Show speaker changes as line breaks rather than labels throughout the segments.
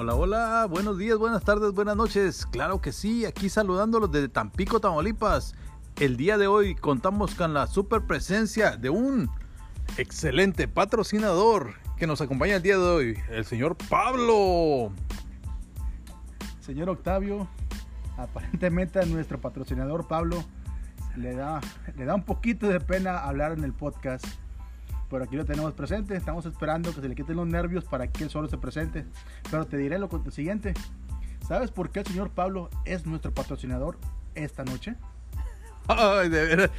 Hola, hola, buenos días, buenas tardes, buenas noches. Claro que sí, aquí saludándolos desde Tampico, Tamaulipas. El día de hoy contamos con la super presencia de un excelente patrocinador que nos acompaña el día de hoy, el señor Pablo.
Señor Octavio, aparentemente a nuestro patrocinador Pablo le da, le da un poquito de pena hablar en el podcast pero aquí lo tenemos presente. Estamos esperando que se le quiten los nervios para que él solo se presente. Pero te diré lo siguiente. ¿Sabes por qué el señor Pablo es nuestro patrocinador esta noche?
Ay, de veras,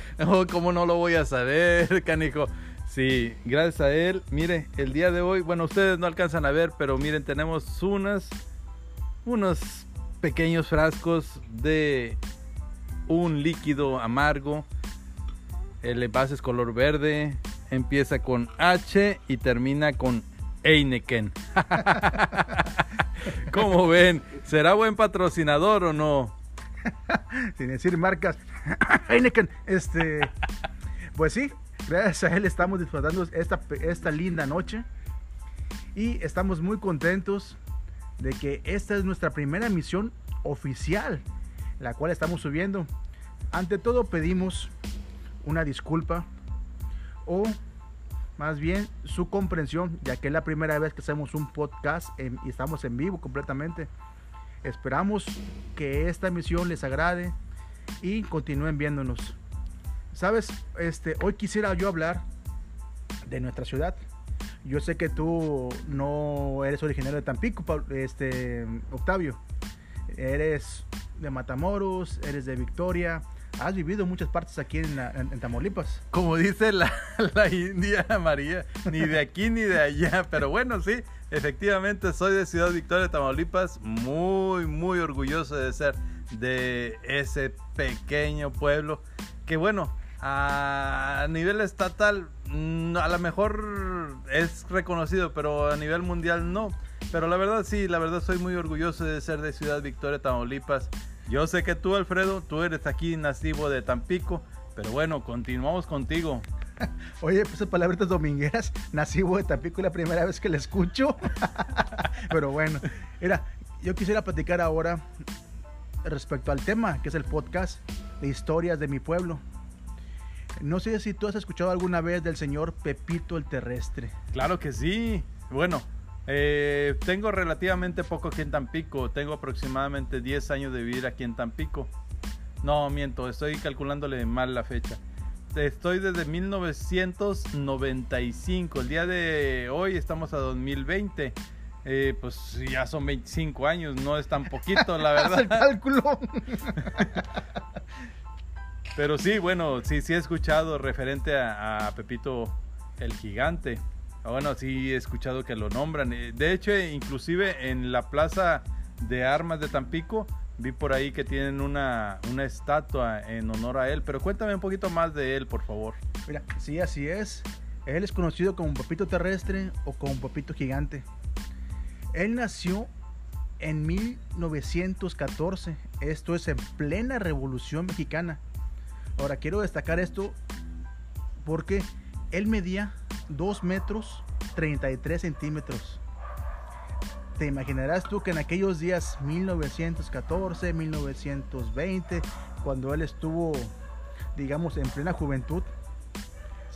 ¿cómo no lo voy a saber, canijo? Sí, gracias a él. Mire, el día de hoy, bueno, ustedes no alcanzan a ver, pero miren, tenemos unas, unos pequeños frascos de un líquido amargo. El envase es color verde, empieza con H y termina con Heineken. ¿Cómo ven? ¿Será buen patrocinador o no?
Sin decir marcas. Heineken, este. Pues sí, gracias a él estamos disfrutando esta, esta linda noche. Y estamos muy contentos de que esta es nuestra primera misión oficial, la cual estamos subiendo. Ante todo pedimos una disculpa o más bien su comprensión, ya que es la primera vez que hacemos un podcast y estamos en vivo completamente. Esperamos que esta misión les agrade y continúen viéndonos. Sabes, este, hoy quisiera yo hablar de nuestra ciudad. Yo sé que tú no eres originario de Tampico, este, Octavio. Eres de Matamoros, eres de Victoria, has vivido en muchas partes aquí en, Tamaulipas.
Como dice la, India María, ni de aquí ni de allá, pero bueno, sí, efectivamente soy de Ciudad Victoria, Tamaulipas, muy, muy orgulloso de ser de ese pequeño pueblo que bueno, a nivel estatal mm, a lo mejor es reconocido, pero a nivel mundial no. Pero la verdad sí, la verdad soy muy orgulloso de ser de Ciudad Victoria, Tamaulipas. Yo sé que tú, Alfredo, tú eres aquí nativo de Tampico, pero bueno, continuamos contigo.
Oye, pues palabras domingueras, nativo de Tampico, es la primera vez que le escucho. pero bueno, mira, yo quisiera platicar ahora respecto al tema, que es el podcast de historias de mi pueblo. No sé si tú has escuchado alguna vez del señor Pepito el Terrestre.
Claro que sí. Bueno, eh, tengo relativamente poco aquí en Tampico. Tengo aproximadamente 10 años de vivir aquí en Tampico. No, miento, estoy calculándole mal la fecha. Estoy desde 1995. El día de hoy estamos a 2020. Eh, pues ya son 25 años, no es tan poquito, la verdad.
el cálculo.
Pero sí, bueno, sí, sí he escuchado referente a Pepito el Gigante. Ah, bueno, sí he escuchado que lo nombran. Eh, de hecho, inclusive en la plaza de armas de Tampico vi por ahí que tienen una, una estatua en honor a él. Pero cuéntame un poquito más de él, por favor.
Mira, sí, así es. Él es conocido como Papito Terrestre o como Papito Gigante. Él nació en 1914. Esto es en plena Revolución Mexicana. Ahora quiero destacar esto porque él medía 2 metros 33 centímetros. Te imaginarás tú que en aquellos días 1914, 1920, cuando él estuvo, digamos, en plena juventud,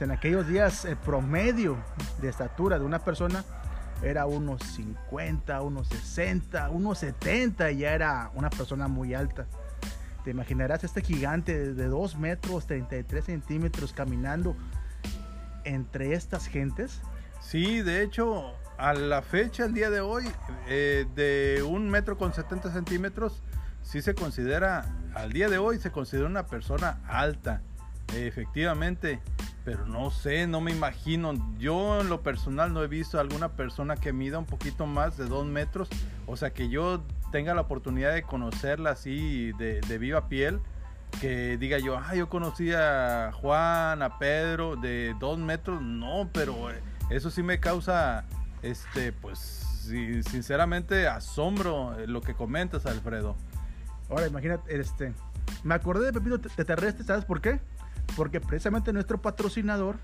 en aquellos días el promedio de estatura de una persona era unos 50, unos 60, unos 70, y ya era una persona muy alta. Te imaginarás este gigante de 2 metros 33 centímetros caminando entre estas gentes?
Sí, de hecho, a la fecha, el día de hoy, eh, de un metro con 70 centímetros, sí se considera, al día de hoy se considera una persona alta, efectivamente, pero no sé, no me imagino, yo en lo personal no he visto alguna persona que mida un poquito más de dos metros, o sea que yo tenga la oportunidad de conocerla así de, de viva piel, que diga yo, ah, yo conocí a Juan, a Pedro de dos metros, no, pero eh, eso sí me causa, este, pues, sinceramente, asombro eh, lo que comentas, Alfredo.
Ahora, imagínate, este, me acordé de Pepito de Terrestre, ¿sabes por qué? Porque precisamente nuestro patrocinador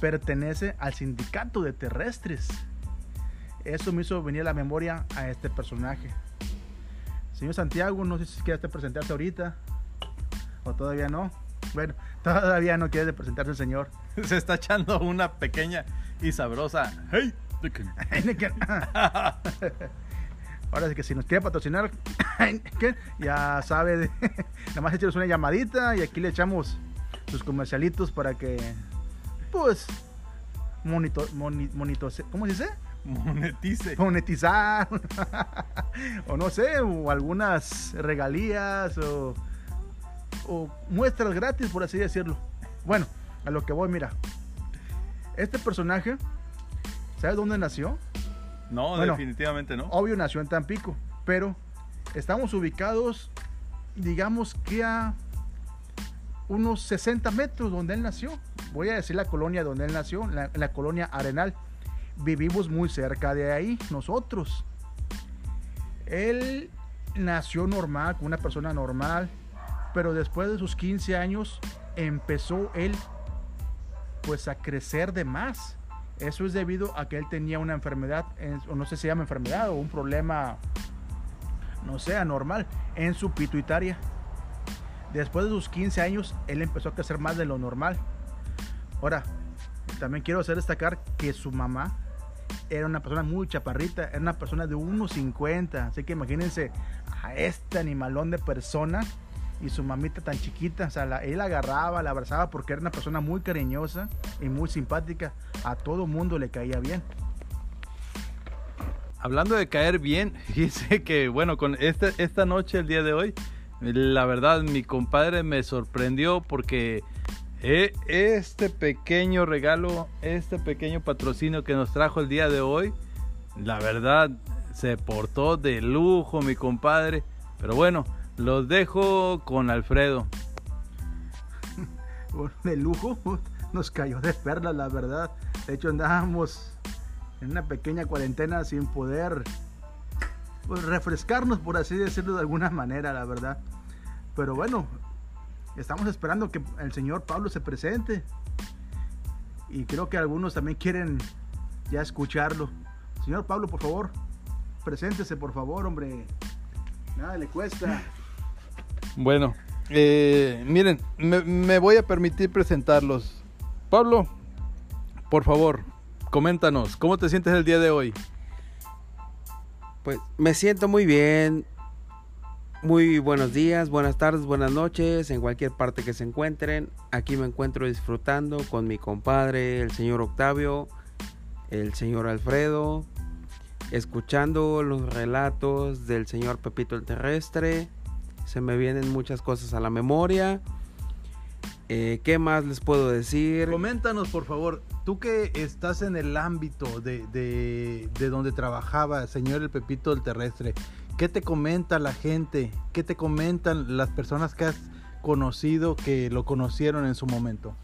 pertenece al sindicato de terrestres. Eso me hizo venir a la memoria a este personaje. Señor Santiago, no sé si quiere presentarse ahorita o todavía no. Bueno, todavía no quiere presentarse el señor.
Se está echando una pequeña y sabrosa. Hey,
Ahora sí que si nos quiere patrocinar, ya sabe, de, nada más echamos una llamadita y aquí le echamos sus comercialitos para que, pues, monitor, ¿cómo se dice?
Monetice.
Monetizar. o no sé, o algunas regalías o, o muestras gratis, por así decirlo. Bueno, a lo que voy, mira. Este personaje, ¿sabes dónde nació?
No, definitivamente no.
Obvio nació en Tampico, pero estamos ubicados, digamos que a unos 60 metros donde él nació. Voy a decir la colonia donde él nació, la, la colonia Arenal. Vivimos muy cerca de ahí, nosotros. Él nació normal, con una persona normal, pero después de sus 15 años empezó él pues a crecer de más eso es debido a que él tenía una enfermedad, o no sé si se llama enfermedad o un problema, no sé, anormal, en su pituitaria. Después de sus 15 años, él empezó a crecer más de lo normal. Ahora, también quiero hacer destacar que su mamá era una persona muy chaparrita, era una persona de 1,50. Así que imagínense a este animalón de persona y su mamita tan chiquita, o sea, él la agarraba, la abrazaba porque era una persona muy cariñosa y muy simpática. A todo mundo le caía bien.
Hablando de caer bien, dice que bueno, con este, esta noche, el día de hoy, la verdad mi compadre me sorprendió porque eh, este pequeño regalo, este pequeño patrocinio que nos trajo el día de hoy, la verdad se portó de lujo mi compadre. Pero bueno, los dejo con Alfredo.
de lujo, nos cayó de perlas, la verdad. De hecho, andábamos en una pequeña cuarentena sin poder pues, refrescarnos, por así decirlo de alguna manera, la verdad. Pero bueno, estamos esperando que el señor Pablo se presente. Y creo que algunos también quieren ya escucharlo. Señor Pablo, por favor, preséntese, por favor, hombre. Nada le cuesta.
Bueno, eh, miren, me, voy a permitir presentarlos. Pablo, por favor, coméntanos, ¿cómo te sientes el día de hoy?
Pues me siento muy bien. Muy buenos días, buenas tardes, buenas noches, en cualquier parte que se encuentren. Aquí me encuentro disfrutando con mi compadre, el señor Octavio, el señor Alfredo, escuchando los relatos del señor Pepito el Terrestre se me vienen muchas cosas a la memoria. Eh, ¿Qué más les puedo decir?
Coméntanos, por favor, tú que estás en el ámbito de, de, donde trabajaba señor el Pepito del Terrestre, ¿qué te comenta la gente? ¿Qué te comentan las personas que has conocido que lo conocieron en su momento?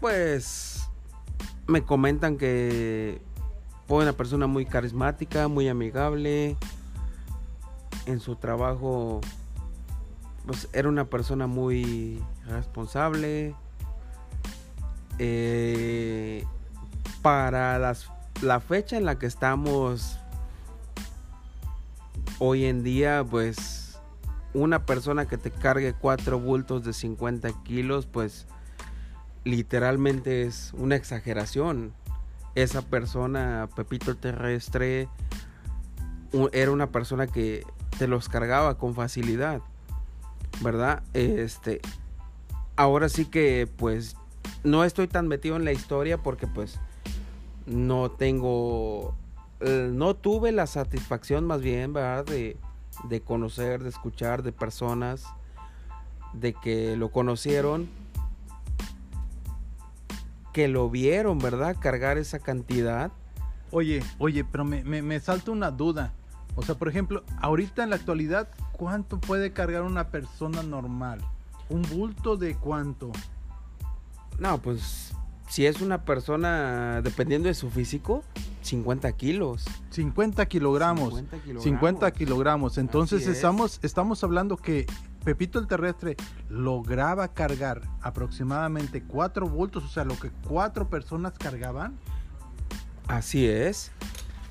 Pues me comentan que fue una persona muy carismática, muy amigable, en su trabajo pues era una persona muy responsable eh, para las, la fecha en la que estamos hoy en día pues una persona que te cargue cuatro bultos de 50 kilos pues literalmente es una exageración. Esa persona Pepito Terrestre era una persona que te los cargaba con facilidad, ¿verdad? Este, ahora sí que pues no estoy tan metido en la historia porque pues no tengo, eh, no tuve la satisfacción más bien, ¿verdad? De, de conocer, de escuchar de personas, de que lo conocieron, que lo vieron, ¿verdad? Cargar esa cantidad.
Oye, oye, pero me, me, me salta una duda. O sea, por ejemplo, ahorita en la actualidad, ¿cuánto puede cargar una persona normal? ¿Un bulto de cuánto?
No, pues si es una persona, dependiendo de su físico, 50 kilos.
50 kilogramos. 50 kilogramos. 50 kilogramos. Entonces estamos, estamos hablando que Pepito el Terrestre lograba cargar aproximadamente 4 bultos, o sea, lo que cuatro personas cargaban.
Así es.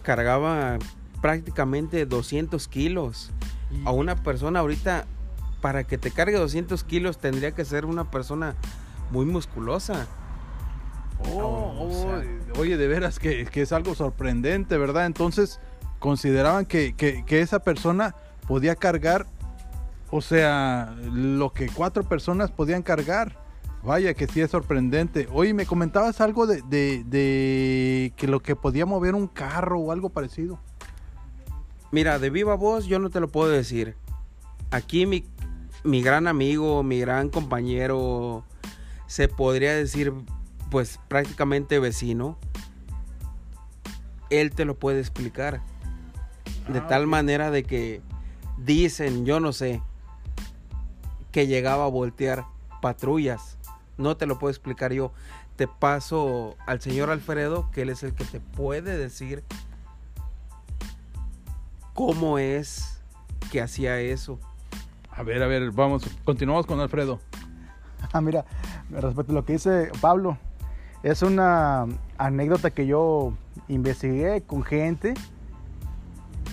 Cargaba prácticamente 200 kilos. A una persona ahorita, para que te cargue 200 kilos, tendría que ser una persona muy musculosa.
Oh,
o
oh,
sea-
oye, de veras que, que es algo sorprendente, ¿verdad? Entonces, consideraban que, que- que esa persona podía cargar, o sea, lo que cuatro personas podían cargar. Vaya, que sí es sorprendente. Oye, me comentabas algo de, de- de que lo que podía mover un carro o algo parecido.
Mira, de viva voz yo no te lo puedo decir. Aquí mi, mi gran amigo, mi gran compañero, se podría decir pues prácticamente vecino, él te lo puede explicar. De
Ah,
tal manera de que dicen, yo no sé, que llegaba a voltear patrullas. No te lo puedo explicar yo. Te paso al señor Alfredo, que él es el que te puede decir cómo es que hacía eso.
A ver, a ver, vamos, continuamos con Alfredo.
Ah, mira, respecto a lo que dice Pablo, es una anécdota que yo investigué con gente,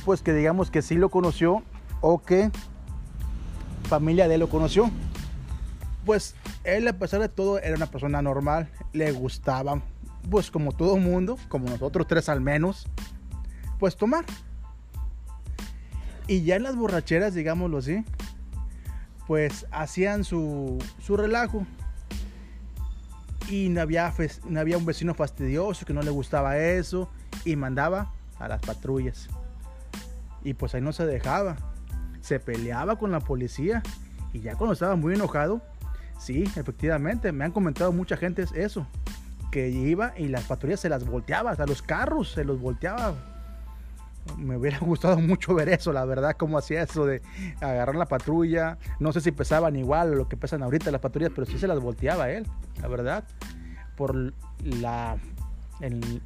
pues que digamos que sí lo conoció o que familia de él lo conoció. Pues él a pesar de todo era una persona normal, le gustaba, pues como todo mundo, como nosotros tres al menos, pues tomar. Y ya en las borracheras, digámoslo así, pues hacían su, su relajo. Y no había, no había un vecino fastidioso que no le gustaba eso y mandaba a las patrullas. Y pues ahí no se dejaba. Se peleaba con la policía y ya cuando estaba muy enojado, sí, efectivamente, me han comentado mucha gente eso, que iba y las patrullas se las volteaba, hasta los carros se los volteaba. Me hubiera gustado mucho ver eso, la verdad, cómo hacía eso de agarrar la patrulla. No sé si pesaban igual lo que pesan ahorita las patrullas, pero sí se las volteaba él, la verdad. Por la,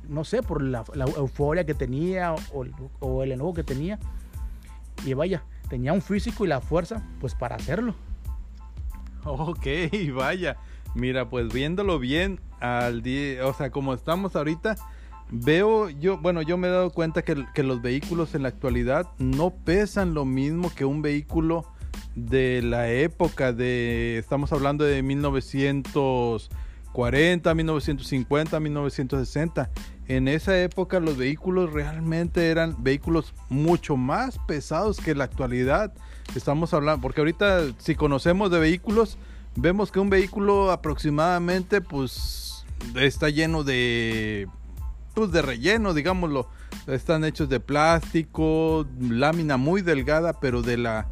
no sé, por la, euforia que tenía o, o el enojo que tenía. Y vaya, tenía un físico y la fuerza, pues para hacerlo.
Ok, vaya. Mira, pues viéndolo bien al día, o sea, como estamos ahorita, veo yo, bueno, yo me he dado cuenta que, los vehículos en la actualidad no pesan lo mismo que un vehículo de la época de, estamos hablando de 1940, 1950, 1960. En esa época los vehículos realmente eran vehículos mucho más pesados que la actualidad. Estamos hablando, porque ahorita si conocemos de vehículos, vemos que un vehículo aproximadamente pues está lleno de pues de relleno, digámoslo. Están hechos de plástico, lámina muy delgada, pero de la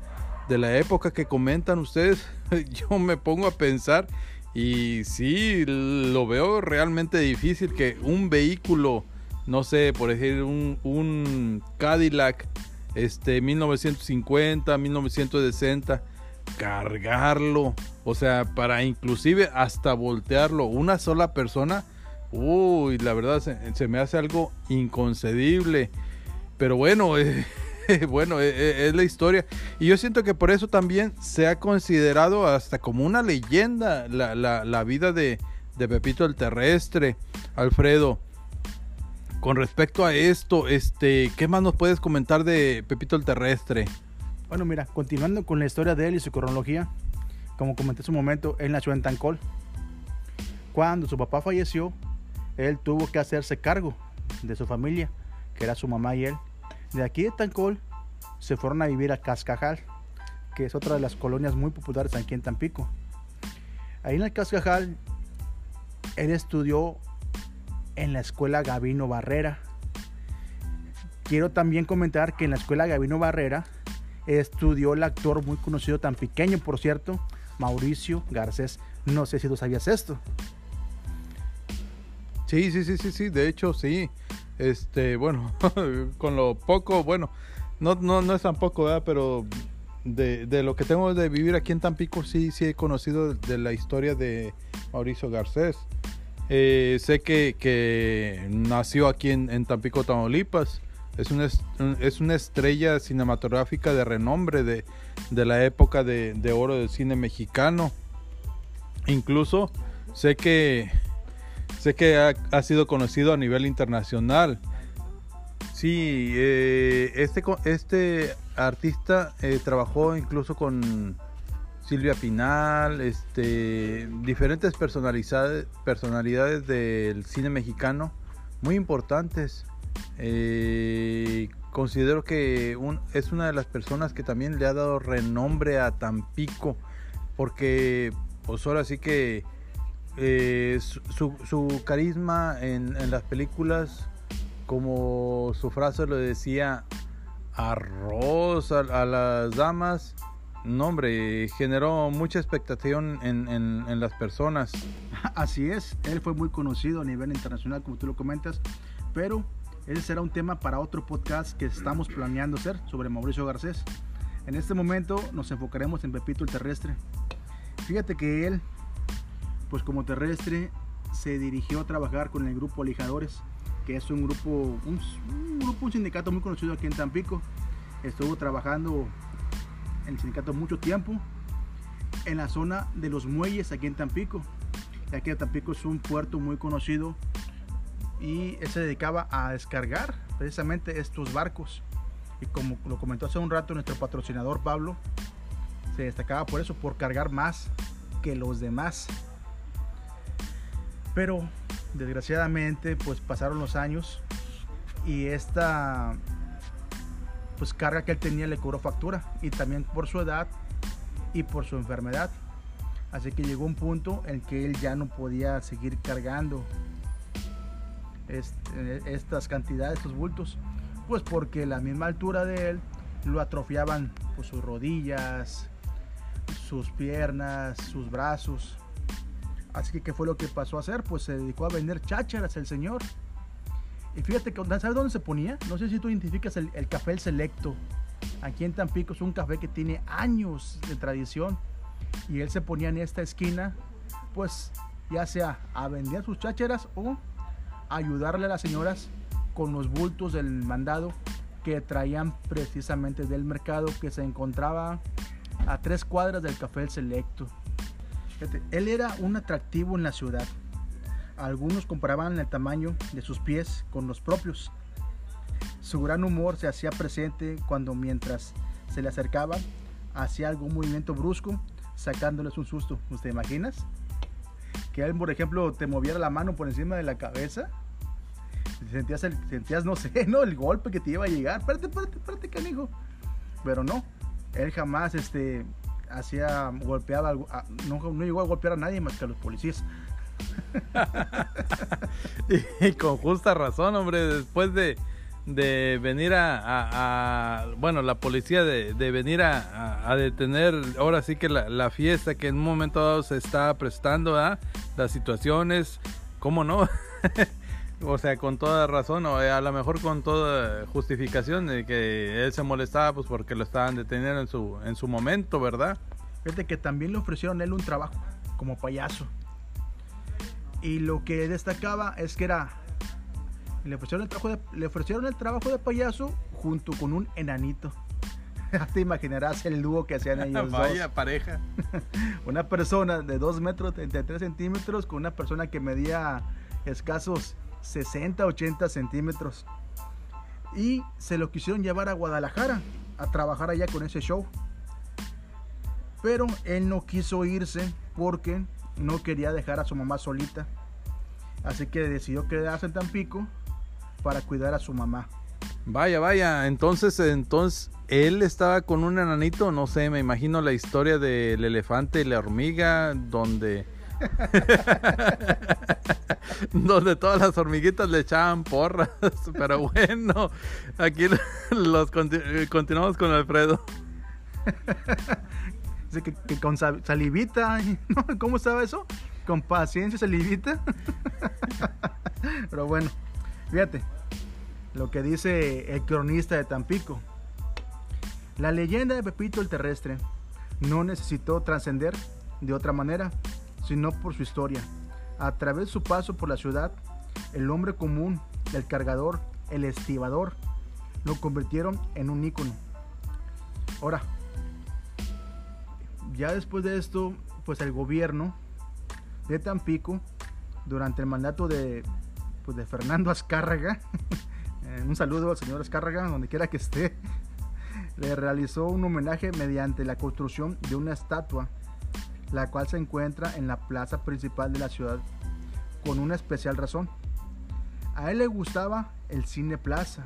de la época que comentan ustedes, yo me pongo a pensar y sí lo veo realmente difícil que un vehículo, no sé, por ejemplo, un, un Cadillac este 1950, 1960 cargarlo, o sea, para inclusive hasta voltearlo una sola persona, uy, la verdad se, me hace algo inconcebible. Pero bueno, eh, bueno, eh, eh, es la historia. Y yo siento que por eso también se ha considerado hasta como una leyenda la, la- la vida de, de Pepito el Terrestre. Alfredo, con respecto a esto, este, ¿qué más nos puedes comentar de Pepito el Terrestre?
Bueno, mira, continuando con la historia de él y su cronología, como comenté hace un momento, él nació en Tancol. Cuando su papá falleció, él tuvo que hacerse cargo de su familia, que era su mamá y él. De aquí de Tancol se fueron a vivir a Cascajal, que es otra de las colonias muy populares aquí en Tampico. Ahí en el Cascajal, él estudió en la escuela Gavino Barrera. Quiero también comentar que en la escuela Gavino Barrera estudió el actor muy conocido, tan pequeño por cierto, Mauricio Garcés. No sé si tú sabías esto.
Sí, sí, sí, sí, sí, de hecho sí. Este, bueno, con lo poco, bueno, no, no, no es tan poco, ¿verdad? Pero de, de lo que tengo de vivir aquí en Tampico, sí, sí he conocido de la historia de Mauricio Garcés. Eh, sé que, que nació aquí en, en Tampico, Tamaulipas. Es una, es una estrella cinematográfica de renombre de, de la época de, de oro del cine mexicano. Incluso sé que sé que ha, sido conocido a nivel internacional. Sí, eh, este, este artista eh, trabajó incluso con Silvia Pinal, este, diferentes personalidades, del cine mexicano muy importantes. Eh, considero que es una de las personas que también le ha dado renombre a Tampico, porque pues ahora sí que eh, su, su- su carisma en, en las películas, como su frase lo decía, arroz a, a las damas, no hombre, generó mucha expectación en, en- en las personas.
Así es, él fue muy conocido a nivel internacional, como tú lo comentas, pero ese será un tema para otro podcast que estamos planeando hacer sobre Mauricio Garcés. En este momento nos enfocaremos en Pepito el Terrestre. Fíjate que él, pues como terrestre, se dirigió a trabajar con el grupo Lijadores, que es un grupo, un, grupo, un sindicato muy conocido aquí en Tampico. Estuvo trabajando en el sindicato mucho tiempo en la zona de los muelles aquí en Tampico ya que Tampico es un puerto muy conocido y él se dedicaba a descargar precisamente estos barcos. Y como lo comentó hace un rato nuestro patrocinador Pablo, se destacaba por eso, por cargar más que los demás. Pero desgraciadamente pues pasaron los años y esta pues carga que él tenía le cobró factura y también por su edad y por su enfermedad. Así que llegó un punto en que él ya no podía seguir cargando este- estas cantidades, estos bultos, pues porque la misma altura de él lo atrofiaban pues, sus rodillas, sus piernas, sus brazos. Así que, ¿qué fue lo que pasó a hacer? Pues se dedicó a vender chácharas el señor. Y fíjate, que, ¿sabes dónde se ponía? No sé si tú identificas el, café El Selecto. Aquí en Tampico es un café que tiene años de tradición y él se ponía en esta esquina, pues ya sea a vender sus chácheras o ayudarle a las señoras con los bultos del mandado que traían precisamente del mercado que se encontraba a tres cuadras del Café El Selecto. Él era un atractivo en la ciudad. Algunos comparaban el tamaño de sus pies con los propios. Su gran humor se hacía presente cuando mientras se le acercaba hacía algún movimiento brusco sacándoles un susto. ¿Usted imaginas? Que él, por ejemplo, te moviera la mano por encima de la cabeza. Sentías, sentías no sé, ¿no? El golpe que te iba a llegar. Espérate, espérate, espérate, canijo. Pero no, él jamás este, hacía, golpeaba, algo- a- no, no llegó a golpear a nadie más que a los policías.
Y con justa razón, hombre, después de, de venir a, a- a- bueno, la policía de, de venir a, a- a detener, ahora sí que la, fiesta que en un momento dado se está prestando, ¿ah? las situaciones, ¿cómo no? o sea, con toda razón, o a lo mejor con toda justificación de que él se molestaba pues porque lo estaban deteniendo en su, en su momento, ¿verdad?
Fíjate que también le ofrecieron a él un trabajo como payaso. Y lo que destacaba es que era. Le ofrecieron el trabajo de, le ofrecieron el trabajo de payaso junto con un enanito. Te imaginarás el dúo que hacían ellos
Vaya
dos.
pareja.
Una persona de 2 metros 33 centímetros con una persona que medía escasos 60, 80 centímetros. Y se lo quisieron llevar a Guadalajara a trabajar allá con ese show. Pero él no quiso irse porque no quería dejar a su mamá solita. Así que decidió quedarse en Tampico para cuidar a su mamá.
Vaya, vaya, entonces, entonces, él estaba con un enanito, no sé, me imagino la historia del elefante y la hormiga, donde... donde todas las hormiguitas le echaban porras, pero bueno, aquí los conti- continuamos con Alfredo.
Dice que, que con sa- salivita. ¿cómo estaba eso? Con paciencia, salivita. Pero bueno, fíjate lo que dice el cronista de Tampico. La leyenda de Pepito el Terrestre no necesitó trascender de otra manera, sino por su historia. A través de su paso por la ciudad, el hombre común, el cargador, el estibador, lo convirtieron en un ícono. Ahora, ya después de esto, pues el gobierno de Tampico durante el mandato de, pues, de Fernando Azcárraga. Eh, un saludo al señor Azcárraga, donde quiera que esté. Le realizó un homenaje mediante la construcción de una estatua, la cual se encuentra en la plaza principal de la ciudad con una especial razón. A él le gustaba el Cine Plaza,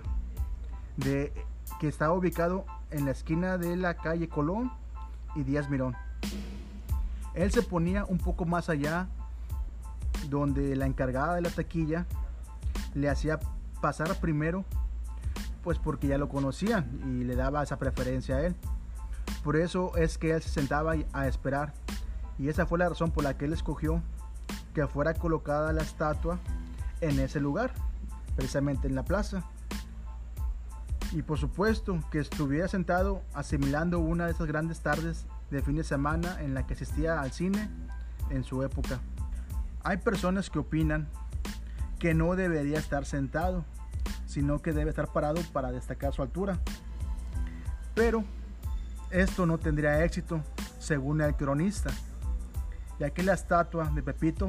de, que estaba ubicado en la esquina de la calle Colón y Díaz Mirón. Él se ponía un poco más allá, donde la encargada de la taquilla le hacía pasar primero, pues porque ya lo conocían y le daba esa preferencia a él. Por eso es que él se sentaba a esperar. Y esa fue la razón por la que él escogió que fuera colocada la estatua en ese lugar, precisamente en la plaza. Y por supuesto que estuviera sentado asimilando una de esas grandes tardes de fin de semana en la que asistía al cine en su época. Hay personas que opinan que no debería estar sentado, sino que debe estar parado para destacar su altura. Pero esto no tendría éxito, según el cronista, ya que la estatua de Pepito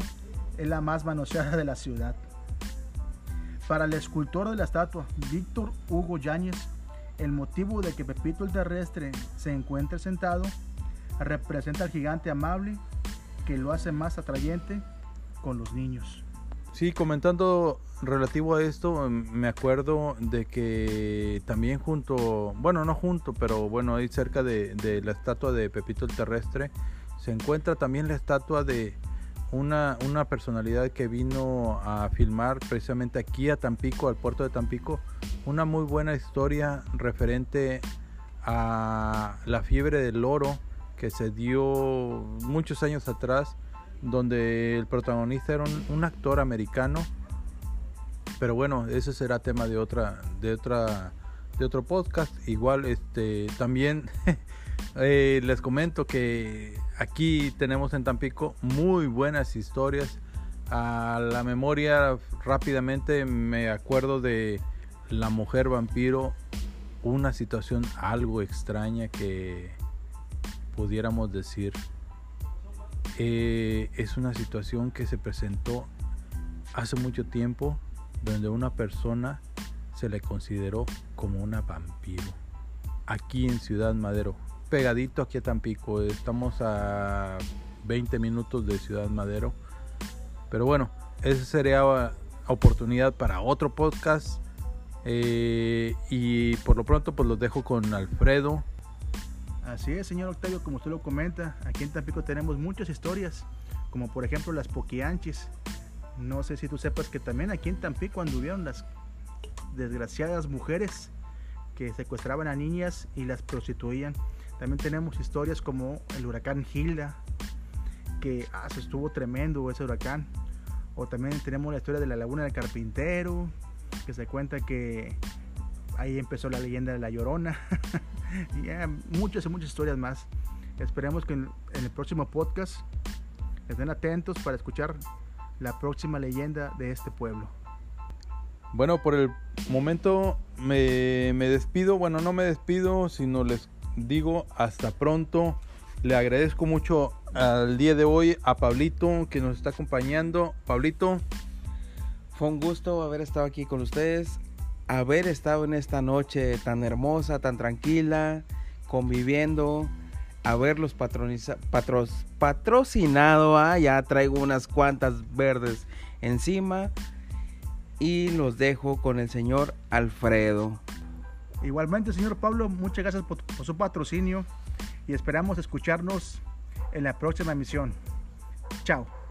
es la más manoseada de la ciudad. Para el escultor de la estatua, Víctor Hugo Yáñez, el motivo de que Pepito el terrestre se encuentre sentado representa al gigante amable que lo hace más atrayente con los niños.
Sí, comentando relativo a esto, me acuerdo de que también junto, bueno, no junto, pero bueno, ahí cerca de la estatua de Pepito el Terrestre, se encuentra también la estatua de una, una personalidad que vino a filmar precisamente aquí a Tampico, al puerto de Tampico, una muy buena historia referente a la fiebre del oro que se dio muchos años atrás, donde el protagonista era un, actor americano. Pero bueno, ese será tema de otra, de otra, de otro podcast. Igual, este, también eh, les comento que aquí tenemos en Tampico muy buenas historias. A la memoria rápidamente me acuerdo de la mujer vampiro, una situación algo extraña que pudiéramos decir, eh, es una situación que se presentó hace mucho tiempo donde una persona se le consideró como una vampiro. Aquí en Ciudad Madero, pegadito aquí a Tampico, estamos a 20 minutos de Ciudad Madero. Pero bueno, esa sería oportunidad para otro podcast. Eh, y por lo pronto pues los dejo con Alfredo
Así es, señor Octavio, como usted lo comenta, aquí en Tampico tenemos muchas historias, como por ejemplo las poquianchis. No sé si tú sepas que también aquí en Tampico anduvieron las desgraciadas mujeres que secuestraban a niñas y las prostituían. También tenemos historias como el huracán Hilda, que ah, se estuvo tremendo ese huracán. O también tenemos la historia de la laguna del carpintero, que se cuenta que ahí empezó la leyenda de la llorona. y muchas y muchas historias más. Esperemos que en, el próximo podcast estén atentos para escuchar la próxima leyenda de este pueblo.
Bueno, por el momento me, me, despido. Bueno, no me despido, sino les digo hasta pronto. Le agradezco mucho al día de hoy a Pablito que nos está acompañando. Pablito.
Fue un gusto haber estado aquí con ustedes haber estado en esta noche tan hermosa, tan tranquila, conviviendo, haberlos patrocinado. Ah, ya traigo unas cuantas verdes encima. Y los dejo con el señor Alfredo.
Igualmente, señor Pablo, muchas gracias por, su patrocinio y esperamos escucharnos en la próxima emisión. Chao.